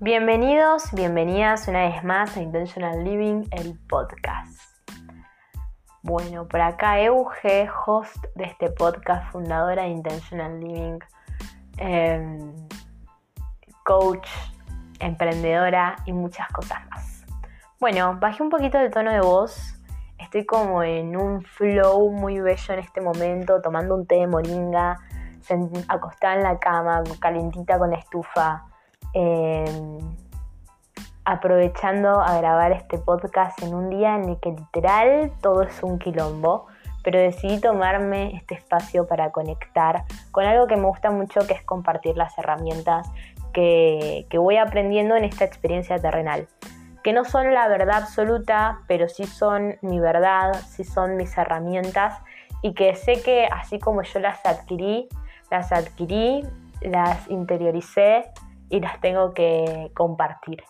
Bienvenidos, bienvenidas una vez más a Intentional Living, el podcast. Bueno, por acá Euge, host de este podcast, fundadora de Intentional Living, em, coach, emprendedora y muchas cosas más. Bueno, bajé un poquito de tono de voz. Estoy como en un flow muy bello en este momento, tomando un té de moringa, acostada en la cama, calentita con la estufa Em, aprovechando a grabar este podcast en un día en el que literal todo es un quilombo, pero decidí tomarme este espacio para conectar con algo que me gusta mucho, que es compartir las herramientas que, que voy aprendiendo en esta experiencia terrenal que no son la verdad absoluta, pero sí son mi verdad, sí son mis herramientas y que sé que así como yo las adquirí, las adquirí, las interioricé y las tengo que compartir.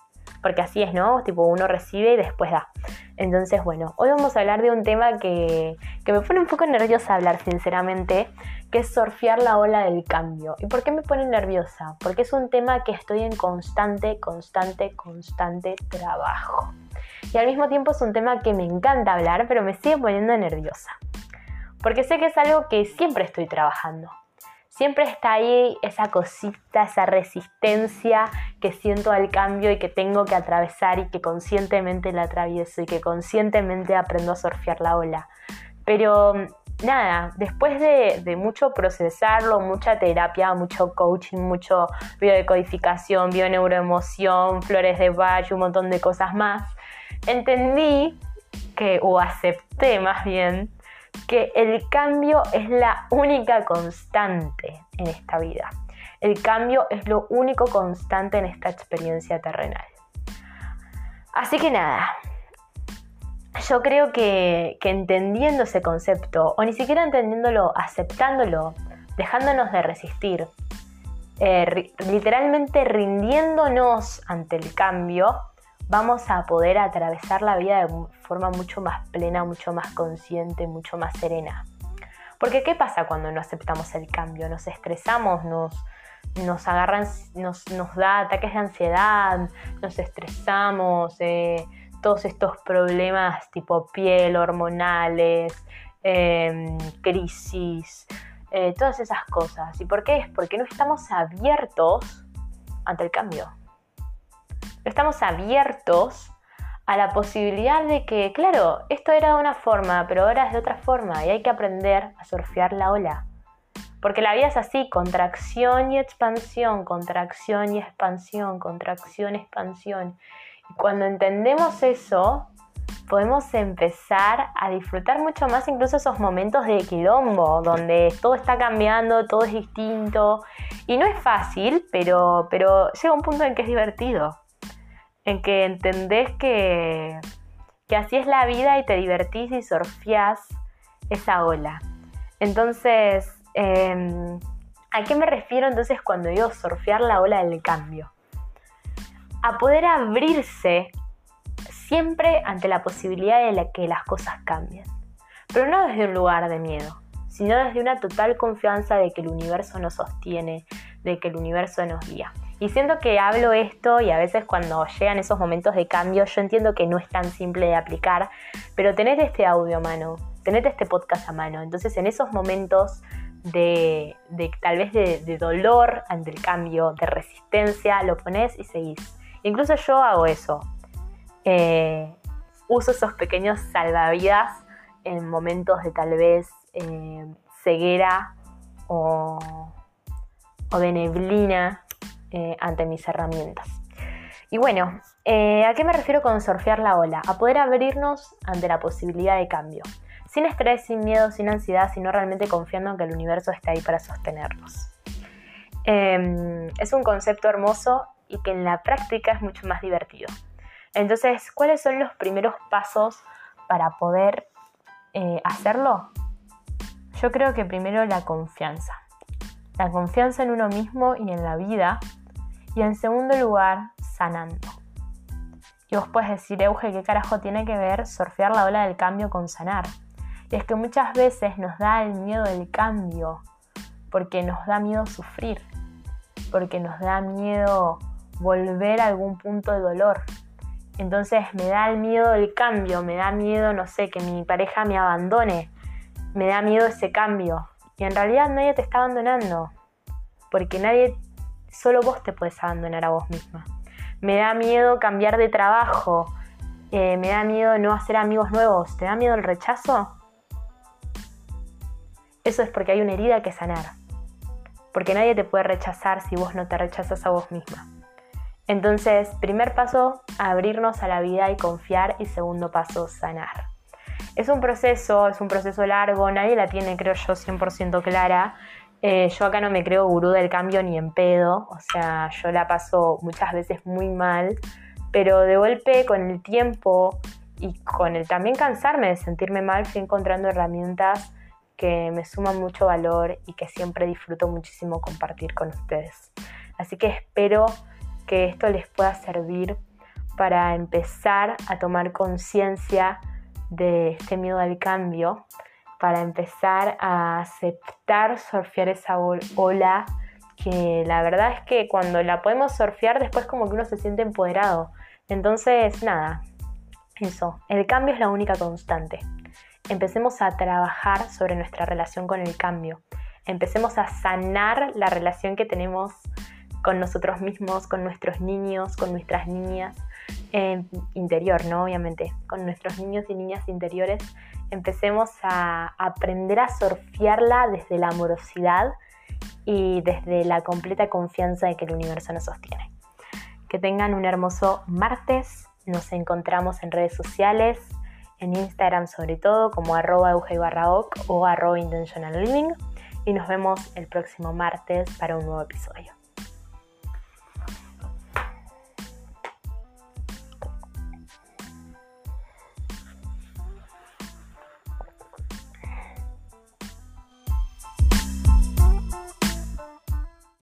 Porque así es, ¿no? Tipo, uno recibe y después da. Entonces, bueno, hoy vamos a hablar de un tema que, que me pone un poco nerviosa hablar, sinceramente, que es surfear la ola del cambio. ¿Y por qué me pone nerviosa? Porque es un tema que estoy en constante, constante, constante trabajo. Y al mismo tiempo es un tema que me encanta hablar, pero me sigue poniendo nerviosa. Porque sé que es algo que siempre estoy trabajando siempre está ahí esa cosita, esa resistencia que siento al cambio y que tengo que atravesar y que conscientemente la atravieso y que conscientemente aprendo a surfear la ola. Pero nada, después de, mucho procesarlo, mucha terapia, mucho coaching, mucho biodecodificación, bioneuroemoción, flores de Bach, un montón de cosas más, entendí que, o acepté más bien, que el cambio es la única constante en esta vida. El cambio es lo único constante en esta experiencia terrenal. Así que nada, yo creo que, entendiendo ese concepto, o ni siquiera entendiéndolo, aceptándolo, dejándonos de resistir, eh, literalmente rindiéndonos ante el cambio, vamos a poder atravesar la vida de forma mucho más plena, mucho más consciente, mucho más serena. Porque ¿qué pasa cuando no aceptamos el cambio? Nos estresamos, nos, nos agarran, nos, da ataques de ansiedad, nos estresamos, eh, todos estos problemas tipo piel, hormonales, em, crisis, eh, todas esas cosas. ¿Y por qué? Es porque no estamos abiertos ante el cambio estamos abiertos a la posibilidad de que, claro, esto era de una forma, pero ahora es de otra forma y hay que aprender a surfear la ola. Porque la vida es así, contracción y expansión, contracción y expansión, contracción, expansión. Y cuando entendemos eso, podemos empezar a disfrutar mucho más incluso esos momentos de quilombo, donde todo está cambiando, todo es distinto. Y no es fácil, pero, pero llega un punto en que es divertido en que entendés que, que así es la vida y te divertís y surfeás esa ola. Entonces, em, ¿a qué me refiero entonces cuando digo surfear la ola del cambio? A poder abrirse siempre ante la posibilidad de que las cosas cambien. Pero no desde un lugar de miedo, sino desde una total confianza de que el universo nos sostiene, de que el universo nos guía. Y siento que hablo esto y a veces cuando llegan esos momentos de cambio, yo entiendo que no es tan simple de aplicar, pero tenés este audio a mano, tenés este podcast a mano. Entonces en esos momentos de, tal vez de, dolor ante el cambio, de resistencia, lo pones y seguís. Incluso yo hago eso. Eh, uso esos pequeños salvavidas en momentos de tal vez eh, ceguera o, o de neblina eh, ante mis herramientas. Y bueno, eh, ¿a qué me refiero con surfear la ola? A poder abrirnos ante la posibilidad de cambio. Sin estrés, sin miedo, sin ansiedad, sino realmente confiando en que el universo está ahí para sostenernos. Em, es un concepto hermoso y que en la práctica es mucho más divertido. Entonces, ¿cuáles son los primeros pasos para poder eh, hacerlo? Yo creo que primero la confianza. La confianza en uno mismo y en la vida y en segundo lugar, sanando. Y vos puedes decir, Euge, ¿qué carajo tiene que ver surfear la ola del cambio con sanar? Y es que muchas veces nos da el miedo del cambio, porque nos da miedo sufrir, porque nos da miedo volver a algún punto de dolor. Entonces me da el miedo el cambio, me da miedo, no sé, que mi pareja me abandone, me da miedo ese cambio. Y en realidad nadie te está abandonando, porque nadie, solo vos te puedes abandonar a vos misma. Me da miedo cambiar de trabajo, eh, me da miedo no hacer amigos nuevos, ¿te da miedo el rechazo? Eso es porque hay una herida que sanar. Porque nadie te puede rechazar si vos no te rechazas a vos misma. Entonces, primer paso, abrirnos a la vida y confiar. Y segundo paso, sanar. Es un proceso, es un proceso largo, nadie la tiene, creo yo, 100% clara. Eh, yo acá no me creo gurú del cambio ni en pedo, o sea, yo la paso muchas veces muy mal, pero de golpe con el tiempo y con el también cansarme de sentirme mal, fui encontrando herramientas que me suman mucho valor y que siempre disfruto muchísimo compartir con ustedes. Así que espero que esto les pueda servir para empezar a tomar conciencia de este miedo al cambio, para empezar a aceptar surfear esa ola que la verdad es que cuando la podemos surfear después como que uno se siente empoderado. Entonces, nada, eso, el cambio es la única constante. Empecemos a trabajar sobre nuestra relación con el cambio. Empecemos a sanar la relación que tenemos con nosotros mismos, con nuestros niños, con nuestras niñas, interior, ¿no? Obviamente, con nuestros niños y niñas interiores. Empecemos a aprender a surfearla desde la amorosidad y desde la completa confianza de que el universo nos sostiene. Que tengan un hermoso martes. Nos encontramos en redes sociales, en Instagram sobre todo, como arroba o arroba intentional. Y nos vemos el próximo martes para un nuevo episodio.